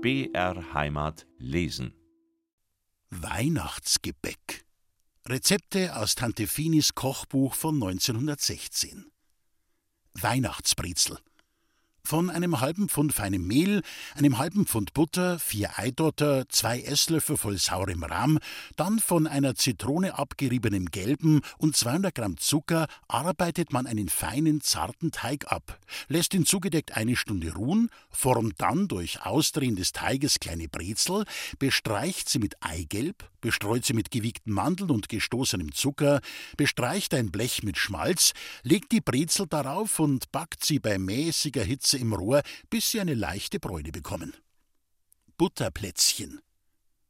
BR Heimat lesen. Weihnachtsgebäck. Rezepte aus Tante Finis Kochbuch von 1916. Weihnachtsbrezel. Von einem halben Pfund feinem Mehl, einem halben Pfund Butter, vier Eidotter, zwei Esslöffel voll saurem Rahm, dann von einer Zitrone abgeriebenem Gelben und 200 Gramm Zucker arbeitet man einen feinen, zarten Teig ab, lässt ihn zugedeckt eine Stunde ruhen, formt dann durch Ausdrehen des Teiges kleine Brezel, bestreicht sie mit Eigelb, bestreut sie mit gewiegten Mandeln und gestoßenem Zucker, bestreicht ein Blech mit Schmalz, legt die Brezel darauf und backt sie bei mäßiger Hitze im Rohr, bis sie eine leichte Bräune bekommen. Butterplätzchen.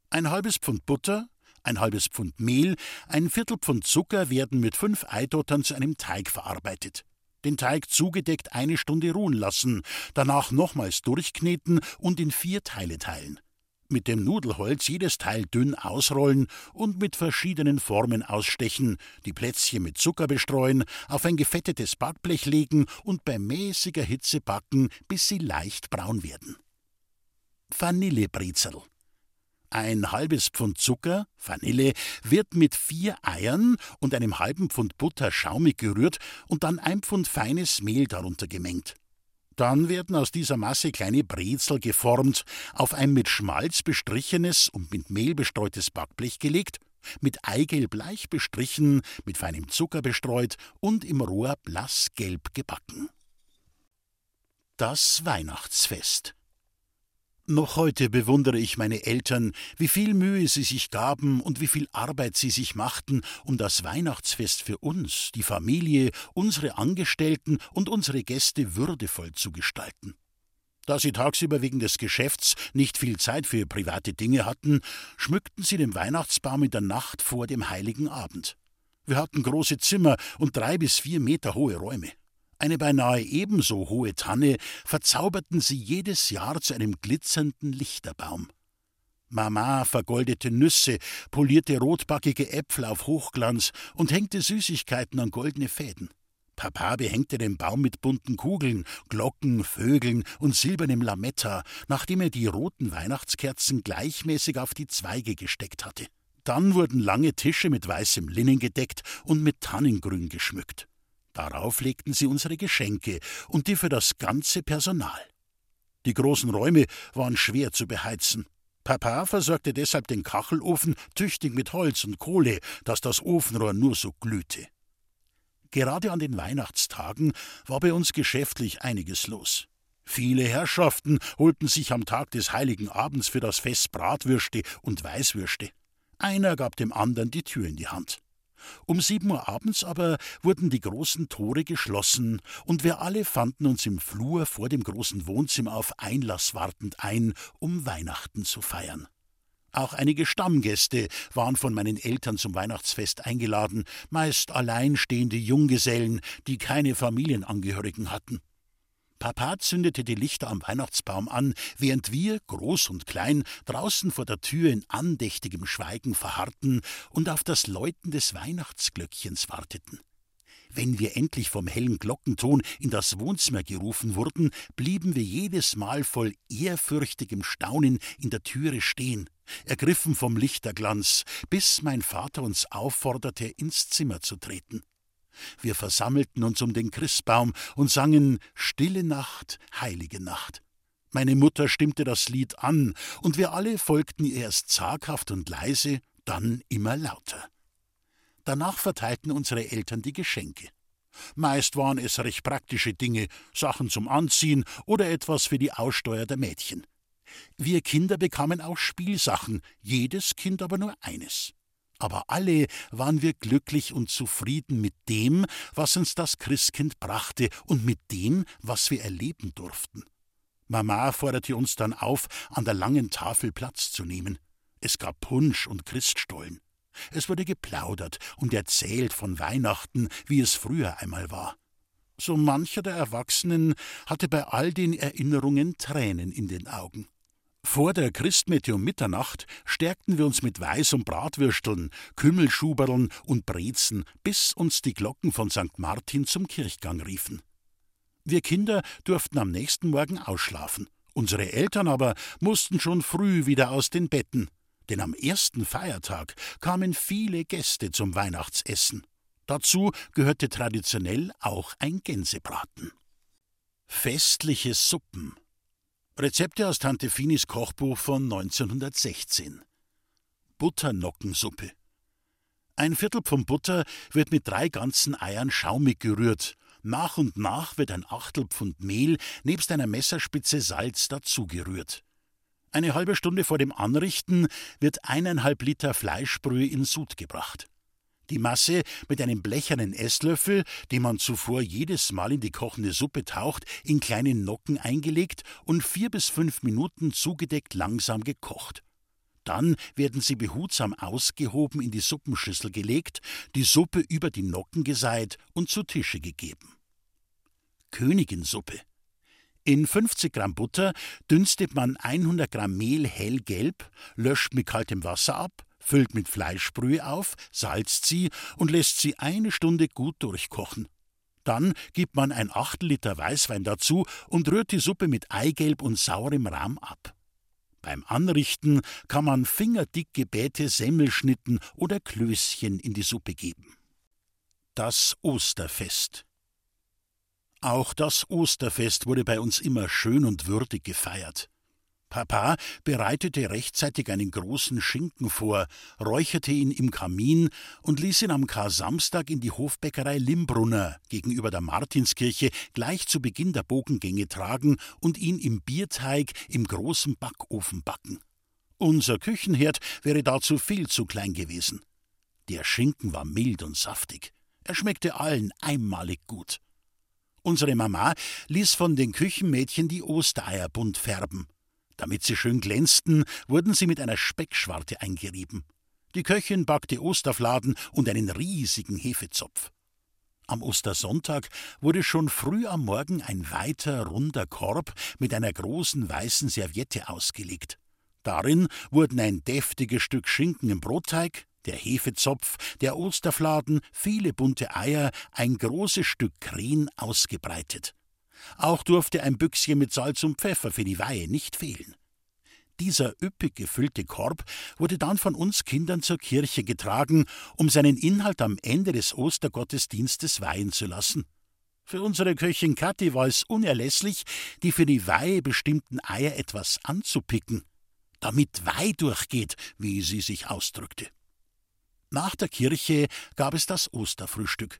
Ein halbes Pfund Butter, ein halbes Pfund Mehl, ein Viertelpfund Zucker werden mit fünf Eidottern zu einem Teig verarbeitet. Den Teig zugedeckt eine Stunde ruhen lassen, danach nochmals durchkneten und in vier Teile teilen. Mit dem Nudelholz jedes Teil dünn ausrollen und mit verschiedenen Formen ausstechen, die Plätzchen mit Zucker bestreuen, auf ein gefettetes Backblech legen und bei mäßiger Hitze backen, bis sie leicht braun werden. Vanillebrezel. Ein halbes Pfund Zucker, Vanille, wird mit vier Eiern und einem halben Pfund Butter schaumig gerührt und dann ein Pfund feines Mehl darunter gemengt. Dann werden aus dieser Masse kleine Brezel geformt, auf ein mit Schmalz bestrichenes und mit Mehl bestreutes Backblech gelegt, mit Eigelb leicht bestrichen, mit feinem Zucker bestreut und im Rohr blassgelb gebacken. Das Weihnachtsfest noch heute bewundere ich meine Eltern, wie viel Mühe sie sich gaben und wie viel Arbeit sie sich machten, um das Weihnachtsfest für uns, die Familie, unsere Angestellten und unsere Gäste würdevoll zu gestalten. Da sie tagsüber wegen des Geschäfts nicht viel Zeit für private Dinge hatten, schmückten sie den Weihnachtsbaum in der Nacht vor dem heiligen Abend. Wir hatten große Zimmer und drei bis vier Meter hohe Räume eine beinahe ebenso hohe Tanne verzauberten sie jedes Jahr zu einem glitzernden Lichterbaum. Mama vergoldete Nüsse, polierte rotbackige Äpfel auf Hochglanz und hängte Süßigkeiten an goldene Fäden. Papa behängte den Baum mit bunten Kugeln, Glocken, Vögeln und silbernem Lametta, nachdem er die roten Weihnachtskerzen gleichmäßig auf die Zweige gesteckt hatte. Dann wurden lange Tische mit weißem Linnen gedeckt und mit Tannengrün geschmückt. Darauf legten sie unsere Geschenke und die für das ganze Personal. Die großen Räume waren schwer zu beheizen. Papa versorgte deshalb den Kachelofen tüchtig mit Holz und Kohle, dass das Ofenrohr nur so glühte. Gerade an den Weihnachtstagen war bei uns geschäftlich einiges los. Viele Herrschaften holten sich am Tag des heiligen Abends für das Fest Bratwürste und Weißwürste. Einer gab dem anderen die Tür in die Hand. Um sieben Uhr abends aber wurden die großen Tore geschlossen, und wir alle fanden uns im Flur vor dem großen Wohnzimmer auf Einlass wartend ein, um Weihnachten zu feiern. Auch einige Stammgäste waren von meinen Eltern zum Weihnachtsfest eingeladen, meist alleinstehende Junggesellen, die keine Familienangehörigen hatten. Papa zündete die Lichter am Weihnachtsbaum an, während wir, groß und klein, draußen vor der Tür in andächtigem Schweigen verharrten und auf das Läuten des Weihnachtsglöckchens warteten. Wenn wir endlich vom hellen Glockenton in das Wohnzimmer gerufen wurden, blieben wir jedes Mal voll ehrfürchtigem Staunen in der Türe stehen, ergriffen vom Lichterglanz, bis mein Vater uns aufforderte, ins Zimmer zu treten. Wir versammelten uns um den Christbaum und sangen Stille Nacht, heilige Nacht. Meine Mutter stimmte das Lied an, und wir alle folgten ihr erst zaghaft und leise, dann immer lauter. Danach verteilten unsere Eltern die Geschenke. Meist waren es recht praktische Dinge, Sachen zum Anziehen oder etwas für die Aussteuer der Mädchen. Wir Kinder bekamen auch Spielsachen, jedes Kind aber nur eines aber alle waren wir glücklich und zufrieden mit dem, was uns das Christkind brachte und mit dem, was wir erleben durften. Mama forderte uns dann auf, an der langen Tafel Platz zu nehmen. Es gab Punsch und Christstollen. Es wurde geplaudert und erzählt von Weihnachten, wie es früher einmal war. So mancher der Erwachsenen hatte bei all den Erinnerungen Tränen in den Augen. Vor der Christmette um Mitternacht stärkten wir uns mit Weiß- und Bratwürsteln, Kümmelschuberln und Brezen, bis uns die Glocken von St. Martin zum Kirchgang riefen. Wir Kinder durften am nächsten Morgen ausschlafen, Unsere Eltern aber mussten schon früh wieder aus den Betten, denn am ersten Feiertag kamen viele Gäste zum Weihnachtsessen. Dazu gehörte traditionell auch ein Gänsebraten. Festliche Suppen. Rezepte aus Tante Finis Kochbuch von 1916. Butternockensuppe. Ein Viertel Pfund Butter wird mit drei ganzen Eiern schaumig gerührt. Nach und nach wird ein Achtel Pfund Mehl nebst einer Messerspitze Salz dazugerührt. Eine halbe Stunde vor dem Anrichten wird eineinhalb Liter Fleischbrühe in Sud gebracht. Die Masse mit einem blechernen Esslöffel, den man zuvor jedes Mal in die kochende Suppe taucht, in kleine Nocken eingelegt und vier bis fünf Minuten zugedeckt langsam gekocht. Dann werden sie behutsam ausgehoben in die Suppenschüssel gelegt, die Suppe über die Nocken geseit und zu Tische gegeben. Königinsuppe. In 50 Gramm Butter dünstet man 100 Gramm Mehl hellgelb, löscht mit kaltem Wasser ab, füllt mit Fleischbrühe auf, salzt sie und lässt sie eine Stunde gut durchkochen. Dann gibt man ein Achtel Liter Weißwein dazu und rührt die Suppe mit Eigelb und saurem Rahm ab. Beim Anrichten kann man fingerdick gebähte Semmelschnitten oder Klößchen in die Suppe geben. Das Osterfest. Auch das Osterfest wurde bei uns immer schön und würdig gefeiert. Papa bereitete rechtzeitig einen großen Schinken vor, räucherte ihn im Kamin und ließ ihn am Kar-Samstag in die Hofbäckerei Limbrunner gegenüber der Martinskirche gleich zu Beginn der Bogengänge tragen und ihn im Bierteig im großen Backofen backen. Unser Küchenherd wäre dazu viel zu klein gewesen. Der Schinken war mild und saftig. Er schmeckte allen einmalig gut. Unsere Mama ließ von den Küchenmädchen die Ostereier bunt färben. Damit sie schön glänzten, wurden sie mit einer Speckschwarte eingerieben. Die Köchin backte Osterfladen und einen riesigen Hefezopf. Am Ostersonntag wurde schon früh am Morgen ein weiter, runder Korb mit einer großen weißen Serviette ausgelegt. Darin wurden ein deftiges Stück Schinken im Brotteig, der Hefezopf, der Osterfladen, viele bunte Eier, ein großes Stück Kren ausgebreitet. Auch durfte ein Büchschen mit Salz und Pfeffer für die Weihe nicht fehlen. Dieser üppig gefüllte Korb wurde dann von uns Kindern zur Kirche getragen, um seinen Inhalt am Ende des Ostergottesdienstes weihen zu lassen. Für unsere Köchin Kathi war es unerlässlich, die für die Weihe bestimmten Eier etwas anzupicken, damit Weih durchgeht, wie sie sich ausdrückte. Nach der Kirche gab es das Osterfrühstück.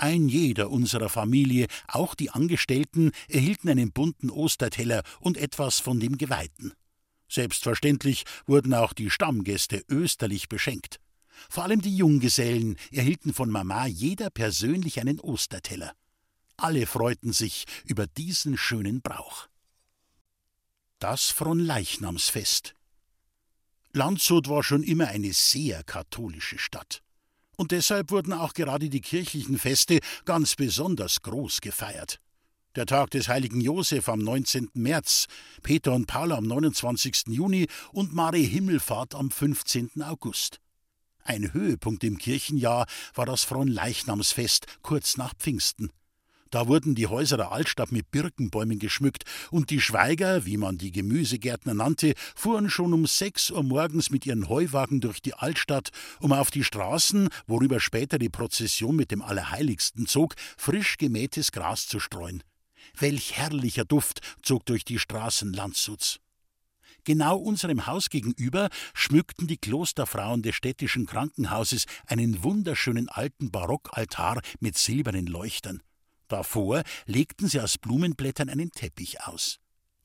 Ein jeder unserer Familie, auch die Angestellten, erhielten einen bunten Osterteller und etwas von dem Geweihten. Selbstverständlich wurden auch die Stammgäste österlich beschenkt. Vor allem die Junggesellen erhielten von Mama jeder persönlich einen Osterteller. Alle freuten sich über diesen schönen Brauch. Das Fronleichnamsfest. Landshut war schon immer eine sehr katholische Stadt und deshalb wurden auch gerade die kirchlichen Feste ganz besonders groß gefeiert. Der Tag des heiligen Josef am 19. März, Peter und Paul am 29. Juni und Mare Himmelfahrt am 15. August. Ein Höhepunkt im Kirchenjahr war das Fronleichnamsfest kurz nach Pfingsten. Da wurden die Häuser der Altstadt mit Birkenbäumen geschmückt, und die Schweiger, wie man die Gemüsegärtner nannte, fuhren schon um sechs Uhr morgens mit ihren Heuwagen durch die Altstadt, um auf die Straßen, worüber später die Prozession mit dem Allerheiligsten zog, frisch gemähtes Gras zu streuen. Welch herrlicher Duft zog durch die Straßen Landshuts. Genau unserem Haus gegenüber schmückten die Klosterfrauen des städtischen Krankenhauses einen wunderschönen alten Barockaltar mit silbernen Leuchtern. Davor legten sie aus Blumenblättern einen Teppich aus.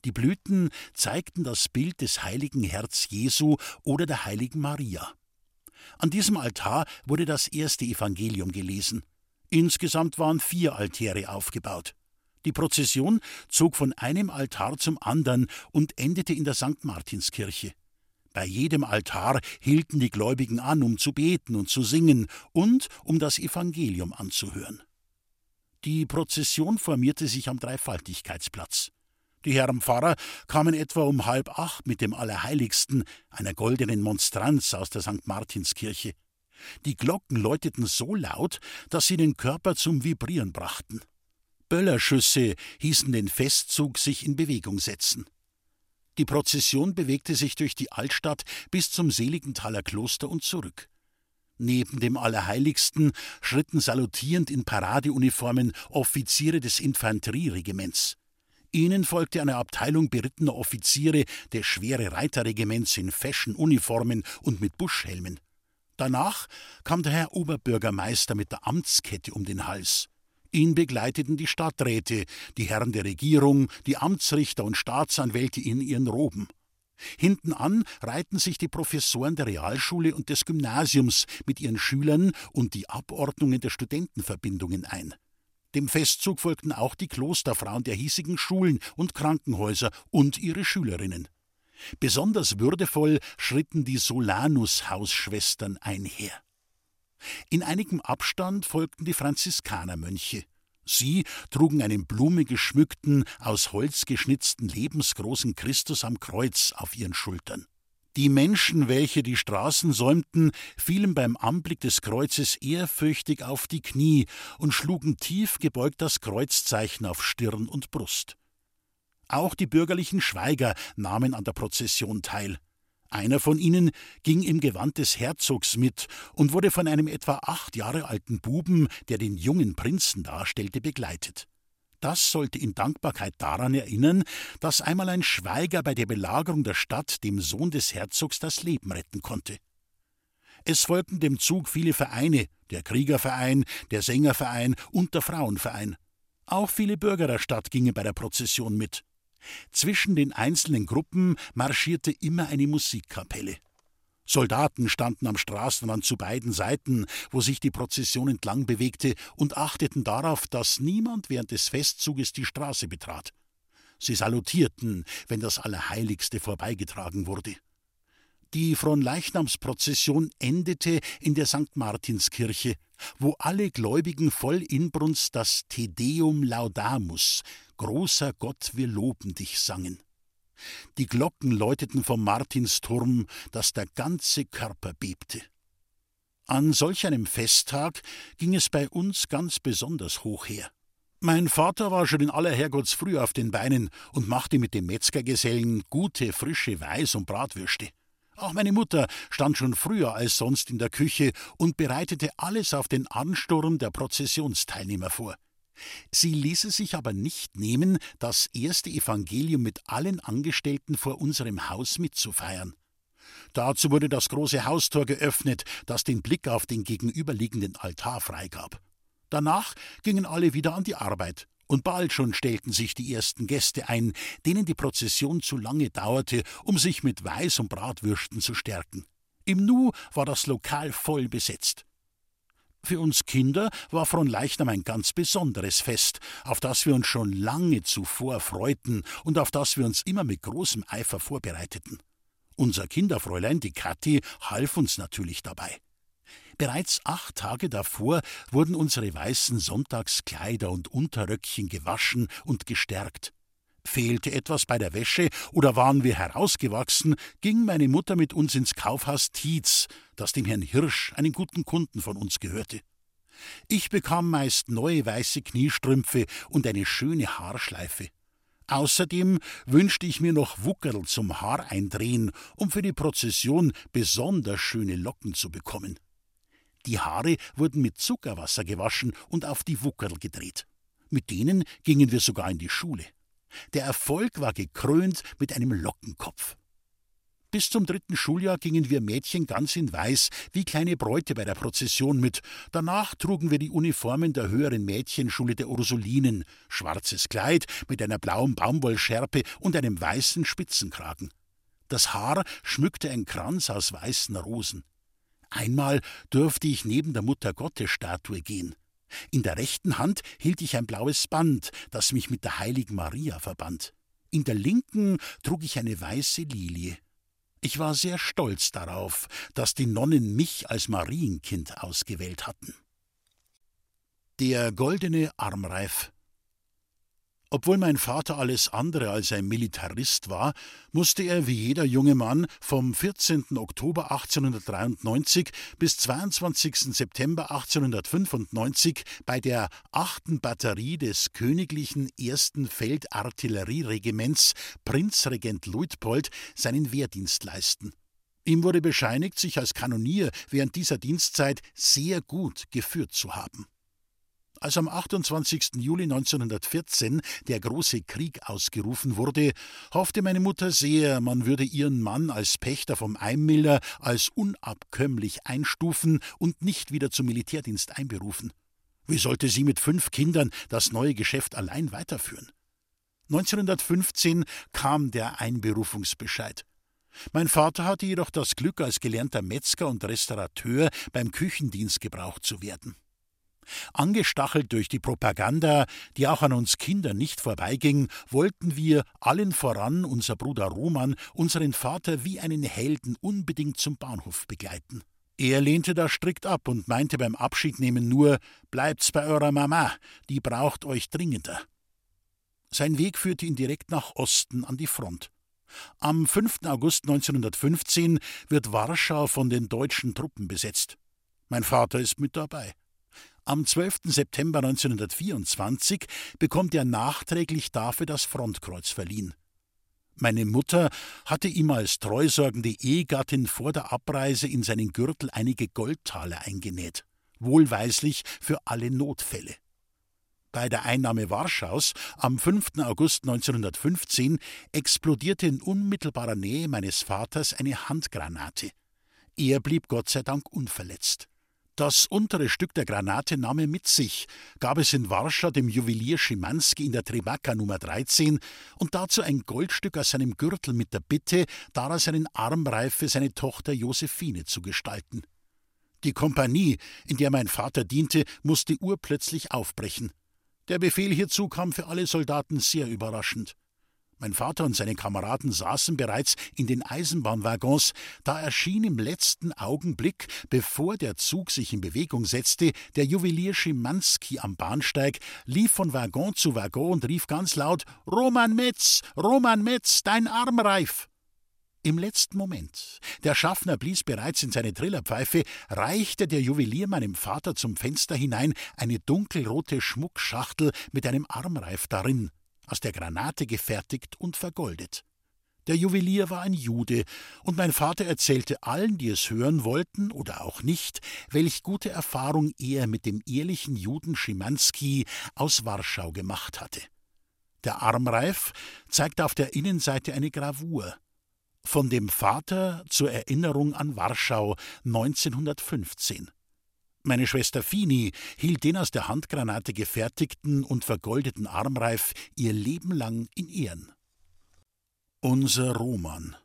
Die Blüten zeigten das Bild des heiligen Herz Jesu oder der heiligen Maria. An diesem Altar wurde das erste Evangelium gelesen. Insgesamt waren vier Altäre aufgebaut. Die Prozession zog von einem Altar zum anderen und endete in der St. Martinskirche. Bei jedem Altar hielten die Gläubigen an, um zu beten und zu singen und um das Evangelium anzuhören. Die Prozession formierte sich am Dreifaltigkeitsplatz. Die Herren Pfarrer kamen etwa um halb acht mit dem Allerheiligsten, einer goldenen Monstranz aus der St. Martinskirche. Die Glocken läuteten so laut, dass sie den Körper zum Vibrieren brachten. Böllerschüsse hießen den Festzug sich in Bewegung setzen. Die Prozession bewegte sich durch die Altstadt bis zum Seligenthaler Kloster und zurück. Neben dem Allerheiligsten schritten salutierend in Paradeuniformen Offiziere des Infanterieregiments. Ihnen folgte eine Abteilung berittener Offiziere des schwere Reiterregiments in Fashion-Uniformen und mit Buschhelmen. Danach kam der Herr Oberbürgermeister mit der Amtskette um den Hals. Ihn begleiteten die Stadträte, die Herren der Regierung, die Amtsrichter und Staatsanwälte in ihren Roben. Hinten an reihten sich die Professoren der Realschule und des Gymnasiums mit ihren Schülern und die Abordnungen der Studentenverbindungen ein. Dem Festzug folgten auch die Klosterfrauen der hiesigen Schulen und Krankenhäuser und ihre Schülerinnen. Besonders würdevoll schritten die Solanus-Hausschwestern einher. In einigem Abstand folgten die Franziskanermönche. Sie trugen einen blumegeschmückten, aus Holz geschnitzten lebensgroßen Christus am Kreuz auf ihren Schultern. Die Menschen, welche die Straßen säumten, fielen beim Anblick des Kreuzes ehrfürchtig auf die Knie und schlugen tief gebeugt das Kreuzzeichen auf Stirn und Brust. Auch die bürgerlichen Schweiger nahmen an der Prozession teil. Einer von ihnen ging im Gewand des Herzogs mit und wurde von einem etwa acht Jahre alten Buben, der den jungen Prinzen darstellte, begleitet. Das sollte in Dankbarkeit daran erinnern, dass einmal ein Schweiger bei der Belagerung der Stadt dem Sohn des Herzogs das Leben retten konnte. Es folgten dem Zug viele Vereine, der Kriegerverein, der Sängerverein und der Frauenverein. Auch viele Bürger der Stadt gingen bei der Prozession mit. Zwischen den einzelnen Gruppen marschierte immer eine Musikkapelle. Soldaten standen am Straßenrand zu beiden Seiten, wo sich die Prozession entlang bewegte, und achteten darauf, dass niemand während des Festzuges die Straße betrat. Sie salutierten, wenn das Allerheiligste vorbeigetragen wurde. Die Fronleichnamsprozession endete in der St. Martinskirche, wo alle Gläubigen voll Inbrunst das Te Deum Laudamus, großer Gott, wir loben dich, sangen. Die Glocken läuteten vom Martinsturm, dass der ganze Körper bebte. An solch einem Festtag ging es bei uns ganz besonders hoch her. Mein Vater war schon in aller Herrgottsfrüh auf den Beinen und machte mit dem Metzgergesellen gute, frische Weiß- und Bratwürste. Auch meine Mutter stand schon früher als sonst in der Küche und bereitete alles auf den Ansturm der Prozessionsteilnehmer vor. Sie ließe sich aber nicht nehmen, das erste Evangelium mit allen Angestellten vor unserem Haus mitzufeiern. Dazu wurde das große Haustor geöffnet, das den Blick auf den gegenüberliegenden Altar freigab. Danach gingen alle wieder an die Arbeit. Und bald schon stellten sich die ersten Gäste ein, denen die Prozession zu lange dauerte, um sich mit Weiß- und Bratwürsten zu stärken. Im Nu war das Lokal voll besetzt. Für uns Kinder war Fronleichnam ein ganz besonderes Fest, auf das wir uns schon lange zuvor freuten und auf das wir uns immer mit großem Eifer vorbereiteten. Unser Kinderfräulein, die Kathi, half uns natürlich dabei. Bereits acht Tage davor wurden unsere weißen Sonntagskleider und Unterröckchen gewaschen und gestärkt. Fehlte etwas bei der Wäsche oder waren wir herausgewachsen, ging meine Mutter mit uns ins Kaufhaus Tietz, das dem Herrn Hirsch, einen guten Kunden von uns, gehörte. Ich bekam meist neue weiße Kniestrümpfe und eine schöne Haarschleife. Außerdem wünschte ich mir noch Wuckerl zum Haareindrehen, um für die Prozession besonders schöne Locken zu bekommen. Die Haare wurden mit Zuckerwasser gewaschen und auf die Wuckerl gedreht. Mit denen gingen wir sogar in die Schule. Der Erfolg war gekrönt mit einem Lockenkopf. Bis zum dritten Schuljahr gingen wir Mädchen ganz in Weiß wie kleine Bräute bei der Prozession mit. Danach trugen wir die Uniformen der höheren Mädchenschule der Ursulinen, schwarzes Kleid mit einer blauen Baumwollschärpe und einem weißen Spitzenkragen. Das Haar schmückte ein Kranz aus weißen Rosen. Einmal durfte ich neben der Mutter-Gottes-Statue gehen. In der rechten Hand hielt ich ein blaues Band, das mich mit der heiligen Maria verband. In der linken trug ich eine weiße Lilie. Ich war sehr stolz darauf, dass die Nonnen mich als Marienkind ausgewählt hatten. Der goldene Armreif Obwohl mein Vater alles andere als ein Militarist war, musste er wie jeder junge Mann vom 14. Oktober 1893 bis 22. September 1895 bei der 8. Batterie des Königlichen 1. Feldartillerieregiments Prinzregent Luitpold seinen Wehrdienst leisten. Ihm wurde bescheinigt, sich als Kanonier während dieser Dienstzeit sehr gut geführt zu haben. Als am 28. Juli 1914 der große Krieg ausgerufen wurde, hoffte meine Mutter sehr, man würde ihren Mann als Pächter vom Einmiller als unabkömmlich einstufen und nicht wieder zum Militärdienst einberufen. Wie sollte sie mit fünf Kindern das neue Geschäft allein weiterführen? 1915 kam der Einberufungsbescheid. Mein Vater hatte jedoch das Glück, als gelernter Metzger und Restaurateur beim Küchendienst gebraucht zu werden. Angestachelt durch die Propaganda, die auch an uns Kindern nicht vorbeiging, wollten wir, allen voran unser Bruder Roman, unseren Vater wie einen Helden unbedingt zum Bahnhof begleiten. Er lehnte das strikt ab und meinte beim Abschiednehmen nur: Bleibt's bei eurer Mama, die braucht euch dringender. Sein Weg führte ihn direkt nach Osten an die Front. Am 5. August 1915 wird Warschau von den deutschen Truppen besetzt. Mein Vater ist mit dabei. Am 12. September 1924 bekommt er nachträglich dafür das Frontkreuz verliehen. Meine Mutter hatte ihm als treusorgende Ehegattin vor der Abreise in seinen Gürtel einige Goldtaler eingenäht, wohlweislich für alle Notfälle. Bei der Einnahme Warschaus am 5. August 1915 explodierte in unmittelbarer Nähe meines Vaters eine Handgranate. Er blieb Gott sei Dank unverletzt. Das untere Stück der Granate nahm er mit sich, gab es in Warschau dem Juwelier Schimanski in der Trebaka Nummer 13 und dazu ein Goldstück aus seinem Gürtel mit der Bitte, daraus einen Armreif für seine Tochter Josephine zu gestalten. Die Kompanie, in der mein Vater diente, musste urplötzlich aufbrechen. Der Befehl hierzu kam für alle Soldaten sehr überraschend. Mein Vater und seine Kameraden saßen bereits in den Eisenbahnwaggons, da erschien im letzten Augenblick, bevor der Zug sich in Bewegung setzte, der Juwelier Schimanski am Bahnsteig, lief von Waggon zu Waggon und rief ganz laut Roman Metz, Roman Metz, dein Armreif. Im letzten Moment, der Schaffner blies bereits in seine Trillerpfeife, reichte der Juwelier meinem Vater zum Fenster hinein eine dunkelrote Schmuckschachtel mit einem Armreif darin aus der Granate gefertigt und vergoldet. Der Juwelier war ein Jude, und mein Vater erzählte allen, die es hören wollten oder auch nicht, welch gute Erfahrung er mit dem ehrlichen Juden Schimanski aus Warschau gemacht hatte. Der Armreif zeigt auf der Innenseite eine Gravur. Von dem Vater zur Erinnerung an Warschau 1915. Meine Schwester Fini hielt den aus der Handgranate gefertigten und vergoldeten Armreif ihr Leben lang in Ehren. Unser Roman.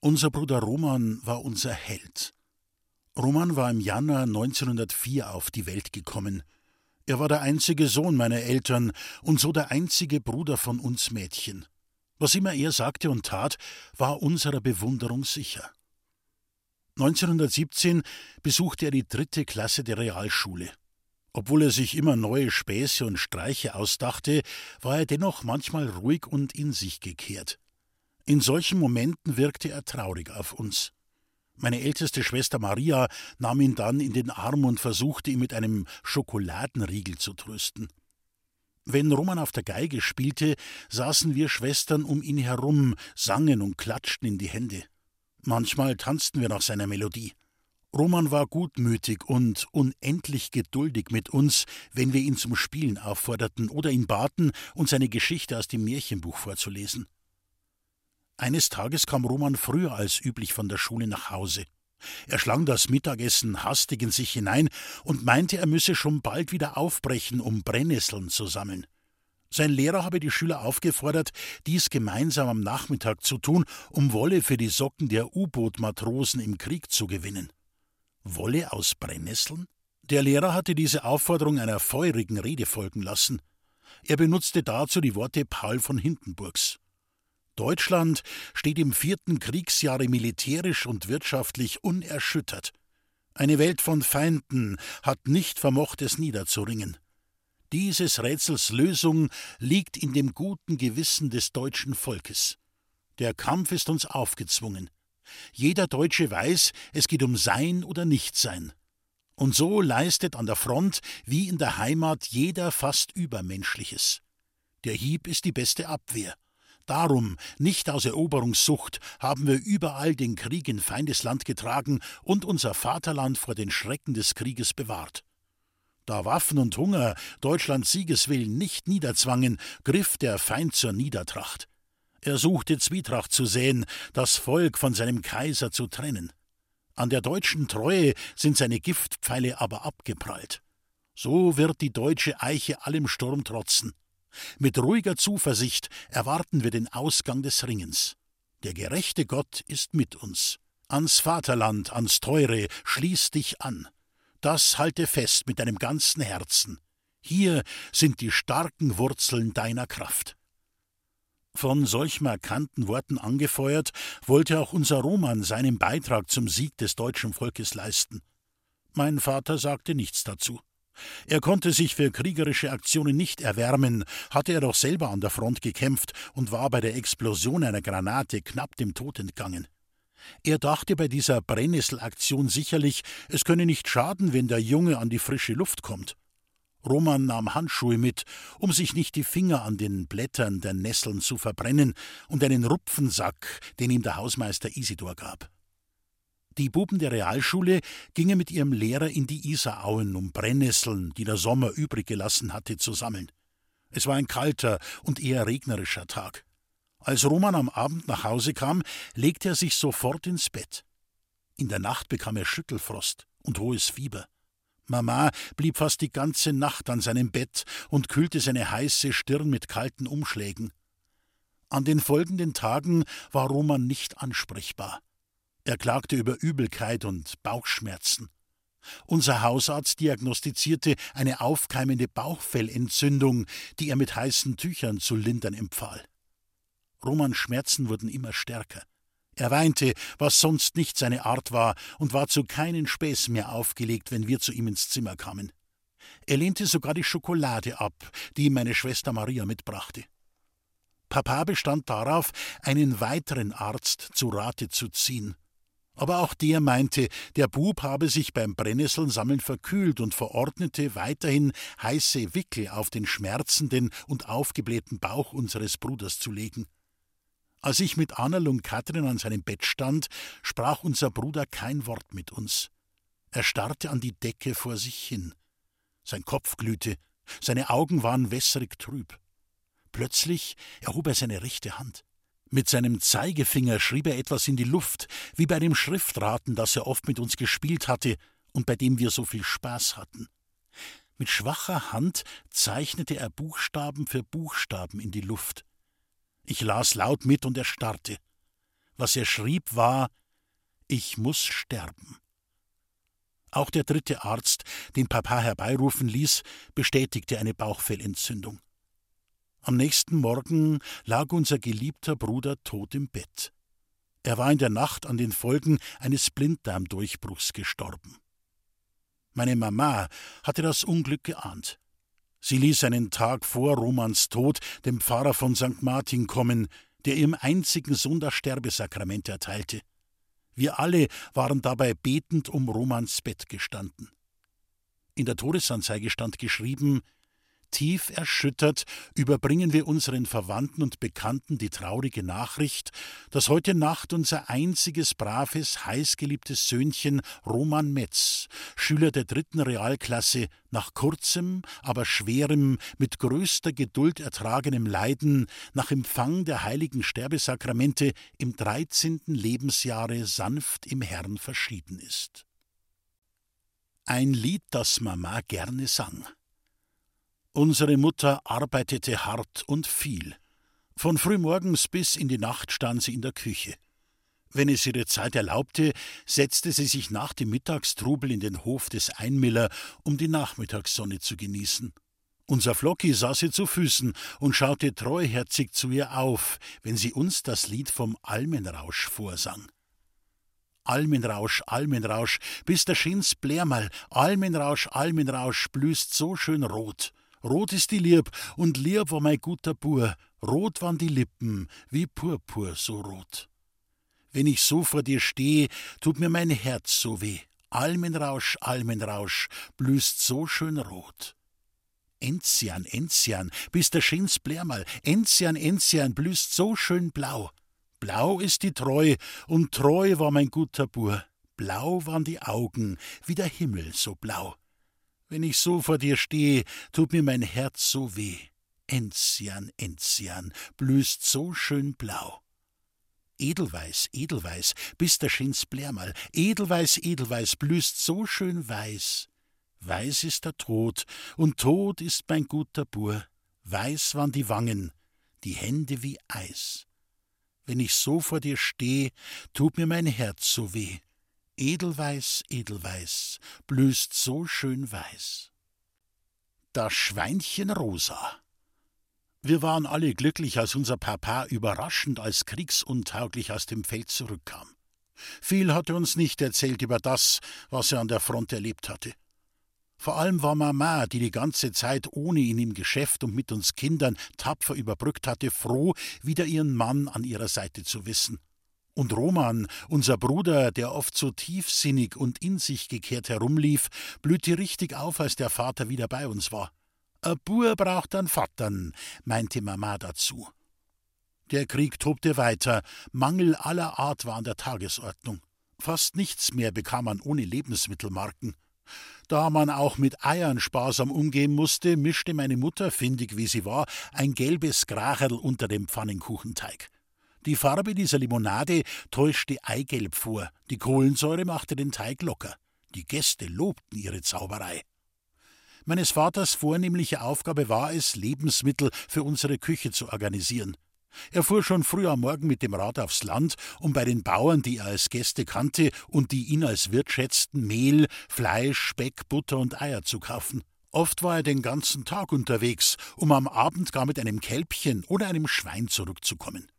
Unser Bruder Roman war unser Held. Roman war im Januar 1904 auf die Welt gekommen. Er war der einzige Sohn meiner Eltern und so der einzige Bruder von uns Mädchen. Was immer er sagte und tat, war unserer Bewunderung sicher. 1917 besuchte er die dritte Klasse der Realschule. Obwohl er sich immer neue Späße und Streiche ausdachte, war er dennoch manchmal ruhig und in sich gekehrt. In solchen Momenten wirkte er traurig auf uns. Meine älteste Schwester Maria nahm ihn dann in den Arm und versuchte ihn mit einem Schokoladenriegel zu trösten. Wenn Roman auf der Geige spielte, saßen wir Schwestern um ihn herum, sangen und klatschten in die Hände. Manchmal tanzten wir nach seiner Melodie. Roman war gutmütig und unendlich geduldig mit uns, wenn wir ihn zum Spielen aufforderten oder ihn baten, uns eine Geschichte aus dem Märchenbuch vorzulesen. Eines Tages kam Roman früher als üblich von der Schule nach Hause. Er schlang das Mittagessen hastig in sich hinein und meinte, er müsse schon bald wieder aufbrechen, um Brennnesseln zu sammeln. Sein Lehrer habe die Schüler aufgefordert, dies gemeinsam am Nachmittag zu tun, um Wolle für die Socken der U-Boot-Matrosen im Krieg zu gewinnen. Wolle aus Brennnesseln? Der Lehrer hatte diese Aufforderung einer feurigen Rede folgen lassen. Er benutzte dazu die Worte Paul von Hindenburgs. Deutschland steht im vierten Kriegsjahre militärisch und wirtschaftlich unerschüttert. Eine Welt von Feinden hat nicht vermocht, es niederzuringen. Dieses Rätsels Lösung liegt in dem guten Gewissen des deutschen Volkes. Der Kampf ist uns aufgezwungen. Jeder Deutsche weiß, es geht um Sein oder Nichtsein. Und so leistet an der Front wie in der Heimat jeder fast Übermenschliches. Der Hieb ist die beste Abwehr. Darum, nicht aus Eroberungssucht, haben wir überall den Krieg in Feindesland getragen und unser Vaterland vor den Schrecken des Krieges bewahrt. Da Waffen und Hunger Deutschlands Siegeswillen nicht niederzwangen, griff der Feind zur Niedertracht. Er suchte Zwietracht zu säen, das Volk von seinem Kaiser zu trennen. An der deutschen Treue sind seine Giftpfeile aber abgeprallt. So wird die deutsche Eiche allem Sturm trotzen. Mit ruhiger Zuversicht erwarten wir den Ausgang des Ringens. Der gerechte Gott ist mit uns. Ans Vaterland, ans Teure, schließ dich an. Das halte fest mit deinem ganzen Herzen. Hier sind die starken Wurzeln deiner Kraft. Von solch markanten Worten angefeuert, wollte auch unser Roman seinen Beitrag zum Sieg des deutschen Volkes leisten. Mein Vater sagte nichts dazu. Er konnte sich für kriegerische Aktionen nicht erwärmen, hatte er doch selber an der Front gekämpft und war bei der Explosion einer Granate knapp dem Tod entgangen. Er dachte bei dieser Brennnesselaktion sicherlich, es könne nicht schaden, wenn der Junge an die frische Luft kommt. Roman nahm Handschuhe mit, um sich nicht die Finger an den Blättern der Nesseln zu verbrennen, und einen Rupfensack, den ihm der Hausmeister Isidor gab. Die Buben der Realschule gingen mit ihrem Lehrer in die Isarauen, um Brennnesseln, die der Sommer übrig gelassen hatte, zu sammeln. Es war ein kalter und eher regnerischer Tag. Als Roman am Abend nach Hause kam, legte er sich sofort ins Bett. In der Nacht bekam er Schüttelfrost und hohes Fieber. Mama blieb fast die ganze Nacht an seinem Bett und kühlte seine heiße Stirn mit kalten Umschlägen. An den folgenden Tagen war Roman nicht ansprechbar. Er klagte über Übelkeit und Bauchschmerzen. Unser Hausarzt diagnostizierte eine aufkeimende Bauchfellentzündung, die er mit heißen Tüchern zu lindern empfahl. Romans Schmerzen wurden immer stärker. Er weinte, was sonst nicht seine Art war, und war zu keinen Späßen mehr aufgelegt, wenn wir zu ihm ins Zimmer kamen. Er lehnte sogar die Schokolade ab, die ihm meine Schwester Maria mitbrachte. Papa bestand darauf, einen weiteren Arzt zu Rate zu ziehen. Aber auch der meinte, der Bub habe sich beim Brennnesselnsammeln verkühlt und verordnete weiterhin heiße Wickel auf den schmerzenden und aufgeblähten Bauch unseres Bruders zu legen. Als ich mit Annel und Katrin an seinem Bett stand, sprach unser Bruder kein Wort mit uns. Er starrte an die Decke vor sich hin. Sein Kopf glühte, seine Augen waren wässrig trüb. Plötzlich erhob er seine rechte Hand. Mit seinem Zeigefinger schrieb er etwas in die Luft, wie bei dem Schriftraten, das er oft mit uns gespielt hatte und bei dem wir so viel Spaß hatten. Mit schwacher Hand zeichnete er Buchstaben für Buchstaben in die Luft. Ich las laut mit und erstarrte. Was er schrieb war Ich muss sterben. Auch der dritte Arzt, den Papa herbeirufen ließ, bestätigte eine Bauchfellentzündung. Am nächsten Morgen lag unser geliebter Bruder tot im Bett. Er war in der Nacht an den Folgen eines Blinddarmdurchbruchs gestorben. Meine Mama hatte das Unglück geahnt. Sie ließ einen Tag vor Romans Tod den Pfarrer von St. Martin kommen, der ihrem einzigen Sohn das Sterbesakrament erteilte. Wir alle waren dabei betend um Romans Bett gestanden. In der Todesanzeige stand geschrieben Tief erschüttert überbringen wir unseren Verwandten und Bekannten die traurige Nachricht, dass heute Nacht unser einziges braves, heißgeliebtes Söhnchen Roman Metz, Schüler der dritten Realklasse, nach kurzem, aber schwerem, mit größter Geduld ertragenem Leiden, nach Empfang der heiligen Sterbesakramente im dreizehnten Lebensjahre sanft im Herrn verschieden ist. Ein Lied, das Mama gerne sang. Unsere Mutter arbeitete hart und viel. Von frühmorgens bis in die Nacht stand sie in der Küche. Wenn es ihre Zeit erlaubte, setzte sie sich nach dem Mittagstrubel in den Hof des Einmiller, um die Nachmittagssonne zu genießen. Unser Flocki saß ihr zu Füßen und schaute treuherzig zu ihr auf, wenn sie uns das Lied vom Almenrausch vorsang. Almenrausch, Almenrausch, bis der Schins Blärmal, Almenrausch, Almenrausch, blüßt so schön rot Rot ist die Lieb, und lieb war mein guter Bur, rot waren die Lippen, wie Purpur so rot. Wenn ich so vor dir steh, tut mir mein Herz so weh. Almenrausch, Almenrausch, blühst so schön rot. Enzian, Enzian, bist der schönst Blärmal, Enzian, Enzian, blühst so schön blau. Blau ist die Treu, und treu war mein guter Bur. Blau waren die Augen, wie der Himmel so blau. Wenn ich so vor dir stehe, tut mir mein Herz so weh. Enzian, Enzian, blühst so schön blau. Edelweiß, Edelweiß, bist der schönst Blärmal, Edelweiß, Edelweiß, blühst so schön weiß. Weiß ist der Tod, und tot ist mein guter Bur. Weiß waren die Wangen, die Hände wie Eis. Wenn ich so vor dir steh, tut mir mein Herz so weh. Edelweiß, Edelweiß, blühst so schön weiß. Das Schweinchen Rosa. Wir waren alle glücklich, als unser Papa überraschend als kriegsuntauglich aus dem Feld zurückkam. Viel hatte uns nicht erzählt über das, was er an der Front erlebt hatte. Vor allem war Mama, die die ganze Zeit ohne ihn im Geschäft und mit uns Kindern tapfer überbrückt hatte, froh, wieder ihren Mann an ihrer Seite zu wissen. Und Roman, unser Bruder, der oft so tiefsinnig und in sich gekehrt herumlief, blühte richtig auf, als der Vater wieder bei uns war. A Bur braucht einen Vatern, meinte Mama dazu. Der Krieg tobte weiter, Mangel aller Art war an der Tagesordnung. Fast nichts mehr bekam man ohne Lebensmittelmarken. Da man auch mit Eiern sparsam umgehen musste, mischte meine Mutter, findig wie sie war, ein gelbes Gracherl unter dem Pfannenkuchenteig. Die Farbe dieser Limonade täuschte Eigelb vor, die Kohlensäure machte den Teig locker. Die Gäste lobten ihre Zauberei. Meines Vaters vornehmliche Aufgabe war es, Lebensmittel für unsere Küche zu organisieren. Er fuhr schon früh am Morgen mit dem Rad aufs Land, um bei den Bauern, die er als Gäste kannte und die ihn als Wirt schätzten, Mehl, Fleisch, Speck, Butter und Eier zu kaufen. Oft war er den ganzen Tag unterwegs, um am Abend gar mit einem Kälbchen oder einem Schwein zurückzukommen.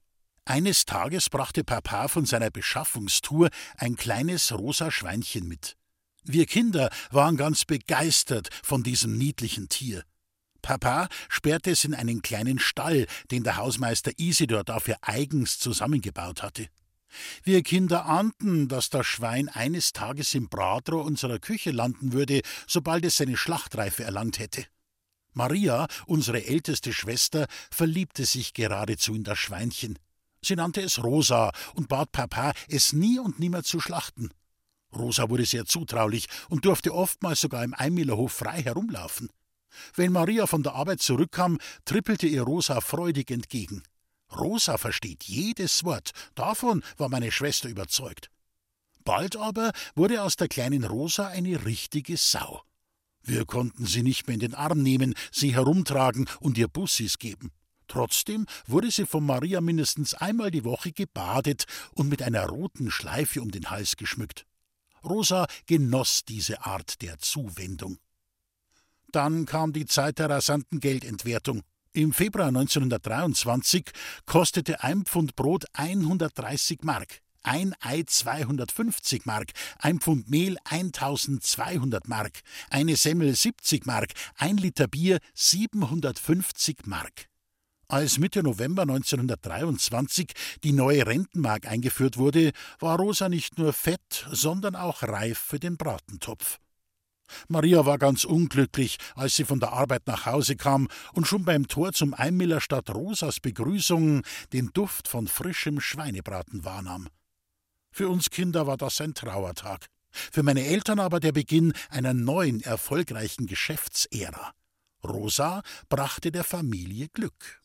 Eines Tages brachte Papa von seiner Beschaffungstour ein kleines rosa Schweinchen mit. Wir Kinder waren ganz begeistert von diesem niedlichen Tier. Papa sperrte es in einen kleinen Stall, den der Hausmeister Isidor dafür eigens zusammengebaut hatte. Wir Kinder ahnten, dass das Schwein eines Tages im Bratrohr unserer Küche landen würde, sobald es seine Schlachtreife erlangt hätte. Maria, unsere älteste Schwester, verliebte sich geradezu in das Schweinchen. Sie nannte es Rosa und bat Papa, es nie und nimmer zu schlachten. Rosa wurde sehr zutraulich und durfte oftmals sogar im Einmillerhof frei herumlaufen. Wenn Maria von der Arbeit zurückkam, trippelte ihr Rosa freudig entgegen. Rosa versteht jedes Wort, davon war meine Schwester überzeugt. Bald aber wurde aus der kleinen Rosa eine richtige Sau. Wir konnten sie nicht mehr in den Arm nehmen, sie herumtragen und ihr Bussis geben. Trotzdem wurde sie von Maria mindestens einmal die Woche gebadet und mit einer roten Schleife um den Hals geschmückt. Rosa genoss diese Art der Zuwendung. Dann kam die Zeit der rasanten Geldentwertung. Im Februar 1923 kostete ein Pfund Brot 130 Mark, ein Ei 250 Mark, ein Pfund Mehl 1200 Mark, eine Semmel 70 Mark, ein Liter Bier 750 Mark. Als Mitte November 1923 die neue Rentenmark eingeführt wurde, war Rosa nicht nur fett, sondern auch reif für den Bratentopf. Maria war ganz unglücklich, als sie von der Arbeit nach Hause kam und schon beim Tor zum Einmiller statt Rosas Begrüßung den Duft von frischem Schweinebraten wahrnahm. Für uns Kinder war das ein Trauertag, für meine Eltern aber der Beginn einer neuen, erfolgreichen Geschäftsära. Rosa brachte der Familie Glück.